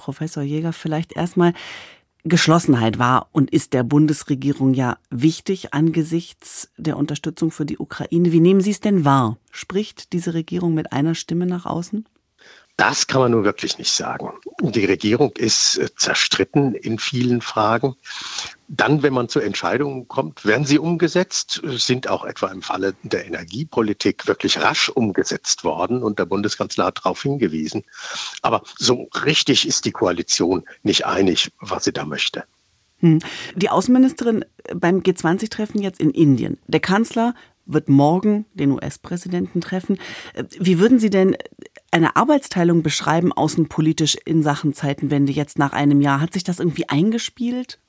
Professor Jäger, vielleicht erstmal Geschlossenheit war und ist der Bundesregierung ja wichtig angesichts der Unterstützung für die Ukraine. Wie nehmen Sie es denn wahr? Spricht diese Regierung mit einer Stimme nach außen? Das kann man nun wirklich nicht sagen. Die Regierung ist äh, zerstritten in vielen Fragen. Dann, wenn man zu Entscheidungen kommt, werden sie umgesetzt, sind auch etwa im Falle der Energiepolitik wirklich rasch umgesetzt worden und der Bundeskanzler hat darauf hingewiesen. Aber so richtig ist die Koalition nicht einig, was sie da möchte. Hm. Die Außenministerin beim G20-Treffen jetzt in Indien. Der Kanzler wird morgen den US-Präsidenten treffen. Wie würden Sie denn eine Arbeitsteilung beschreiben, außenpolitisch in Sachen Zeitenwende jetzt nach einem Jahr? Hat sich das irgendwie eingespielt?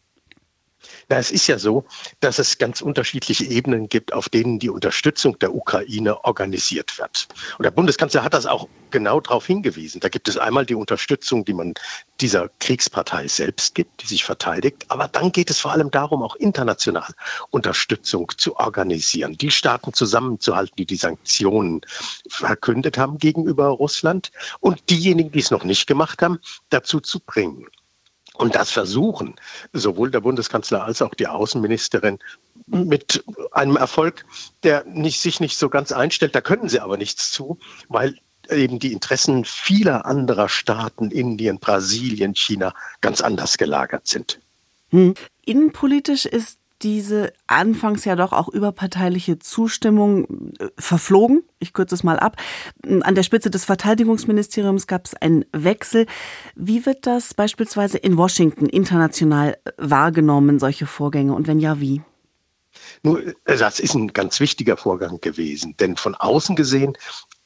Na, es ist ja so, dass es ganz unterschiedliche Ebenen gibt, auf denen die Unterstützung der Ukraine organisiert wird. Und der Bundeskanzler hat das auch genau darauf hingewiesen. Da gibt es einmal die Unterstützung, die man dieser Kriegspartei selbst gibt, die sich verteidigt. Aber dann geht es vor allem darum, auch international Unterstützung zu organisieren, die Staaten zusammenzuhalten, die die Sanktionen verkündet haben gegenüber Russland und diejenigen, die es noch nicht gemacht haben, dazu zu bringen. Und das versuchen sowohl der Bundeskanzler als auch die Außenministerin mit einem Erfolg, der nicht, sich nicht so ganz einstellt. Da können sie aber nichts zu, weil eben die Interessen vieler anderer Staaten, Indien, Brasilien, China, ganz anders gelagert sind. Hm. Innenpolitisch ist diese anfangs ja doch auch überparteiliche Zustimmung äh, verflogen. Ich kürze es mal ab. An der Spitze des Verteidigungsministeriums gab es einen Wechsel. Wie wird das beispielsweise in Washington international wahrgenommen, solche Vorgänge? Und wenn ja, wie? Nur, das ist ein ganz wichtiger Vorgang gewesen, denn von außen gesehen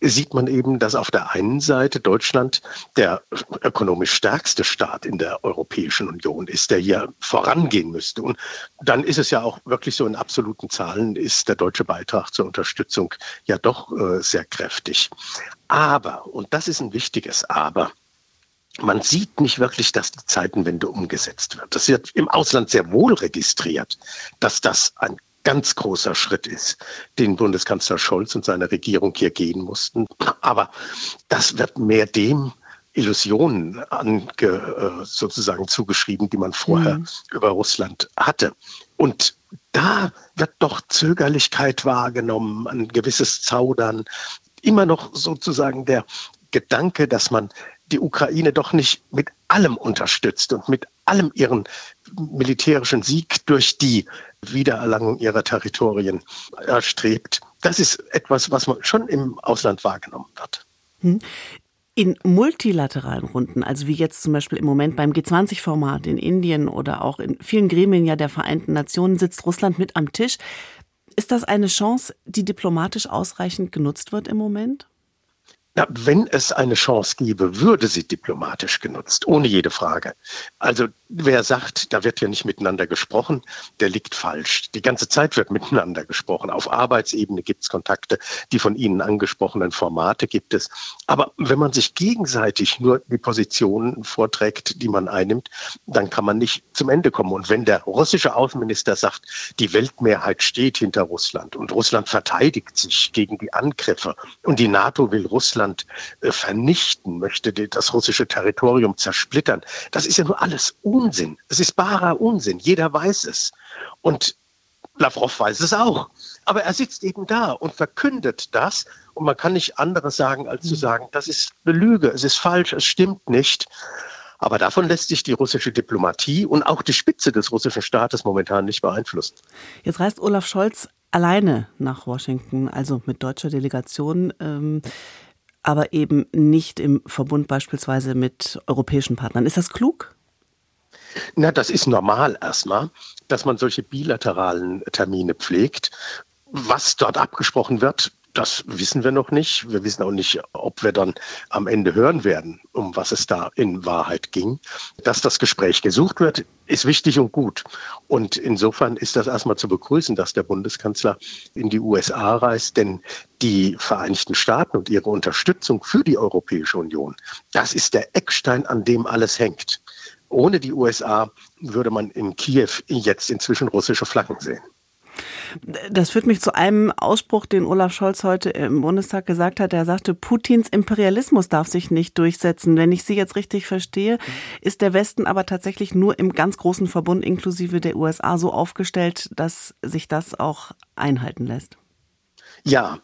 sieht man eben, dass auf der einen Seite Deutschland der ökonomisch stärkste Staat in der Europäischen Union ist, der hier vorangehen müsste. Und dann ist es ja auch wirklich so in absoluten Zahlen ist der deutsche Beitrag zur Unterstützung ja doch äh, sehr kräftig. Aber, und das ist ein wichtiges Aber, man sieht nicht wirklich, dass die Zeitenwende umgesetzt wird. Das wird im Ausland sehr wohl registriert, dass das ein ganz großer Schritt ist, den Bundeskanzler Scholz und seine Regierung hier gehen mussten. Aber das wird mehr dem Illusionen ange, äh, sozusagen zugeschrieben, die man vorher mhm. über Russland hatte. Und da wird doch Zögerlichkeit wahrgenommen, ein gewisses Zaudern, immer noch sozusagen der Gedanke, dass man die Ukraine doch nicht mit allem unterstützt und mit allem ihren militärischen Sieg durch die Wiedererlangung ihrer Territorien erstrebt. Das ist etwas, was man schon im Ausland wahrgenommen wird. Hm. In multilateralen Runden, also wie jetzt zum Beispiel im Moment beim G20-Format in Indien oder auch in vielen Gremien ja der Vereinten Nationen, sitzt Russland mit am Tisch. Ist das eine Chance, die diplomatisch ausreichend genutzt wird im Moment? Na, wenn es eine Chance gäbe, würde sie diplomatisch genutzt, ohne jede Frage. Also wer sagt, da wird ja nicht miteinander gesprochen, der liegt falsch. Die ganze Zeit wird miteinander gesprochen. Auf Arbeitsebene gibt es Kontakte, die von Ihnen angesprochenen Formate gibt es. Aber wenn man sich gegenseitig nur die Positionen vorträgt, die man einnimmt, dann kann man nicht zum Ende kommen. Und wenn der russische Außenminister sagt, die Weltmehrheit steht hinter Russland und Russland verteidigt sich gegen die Angriffe und die NATO will Russland äh, vernichten möchte, das russische Territorium zersplittern. Das ist ja nur alles Unsinn. Es ist barer Unsinn. Jeder weiß es. Und Lavrov weiß es auch. Aber er sitzt eben da und verkündet das. Und man kann nicht anderes sagen, als zu sagen, das ist eine Lüge, es ist falsch, es stimmt nicht. Aber davon lässt sich die russische Diplomatie und auch die Spitze des russischen Staates momentan nicht beeinflussen. Jetzt reist Olaf Scholz alleine nach Washington, also mit deutscher Delegation. Ähm, aber eben nicht im Verbund beispielsweise mit europäischen Partnern. Ist das klug? Na, das ist normal erstmal, dass man solche bilateralen Termine pflegt. Was dort abgesprochen wird, das wissen wir noch nicht. Wir wissen auch nicht, ob wir dann am Ende hören werden, um was es da in Wahrheit ging. Dass das Gespräch gesucht wird, ist wichtig und gut. Und insofern ist das erstmal zu begrüßen, dass der Bundeskanzler in die USA reist, denn die Vereinigten Staaten und ihre Unterstützung für die Europäische Union, das ist der Eckstein, an dem alles hängt. Ohne die USA würde man in Kiew jetzt inzwischen russische Flaggen sehen. Das führt mich zu einem Ausspruch, den Olaf Scholz heute im Bundestag gesagt hat. Er sagte, Putins Imperialismus darf sich nicht durchsetzen. Wenn ich Sie jetzt richtig verstehe, ist der Westen aber tatsächlich nur im ganz großen Verbund inklusive der USA so aufgestellt, dass sich das auch einhalten lässt. Ja,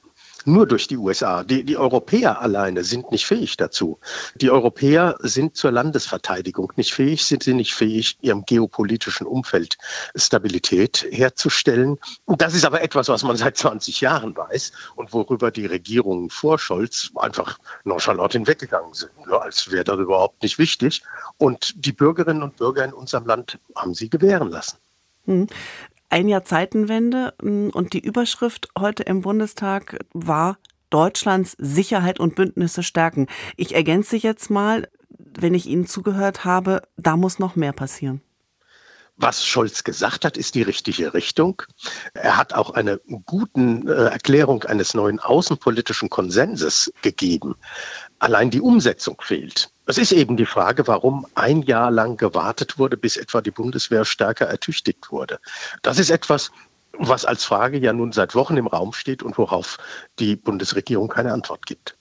nur durch die USA. Die, die Europäer alleine sind nicht fähig dazu. Die Europäer sind zur Landesverteidigung nicht fähig, sind sie nicht fähig, ihrem geopolitischen Umfeld Stabilität herzustellen. Und das ist aber etwas, was man seit 20 Jahren weiß und worüber die Regierungen vor Scholz einfach nonchalant hinweggegangen sind, ja, als wäre das überhaupt nicht wichtig. Und die Bürgerinnen und Bürger in unserem Land haben sie gewähren lassen. Hm ein Jahr Zeitenwende mm, und die Überschrift heute im Bundestag war Deutschlands Sicherheit und Bündnisse stärken. Ich ergänze jetzt mal, wenn ich Ihnen zugehört habe, da muss noch mehr passieren. Was Scholz gesagt hat, ist die richtige Richtung. Er hat auch eine gute äh, Erklärung eines neuen außenpolitischen Konsenses gegeben. Allein die Umsetzung fehlt. Es ist eben die Frage, warum ein Jahr lang gewartet wurde, bis etwa die Bundeswehr stärker ertüchtigt wurde. Das ist etwas, was als Frage ja nun seit Wochen im Raum steht und worauf die Bundesregierung keine Antwort gibt.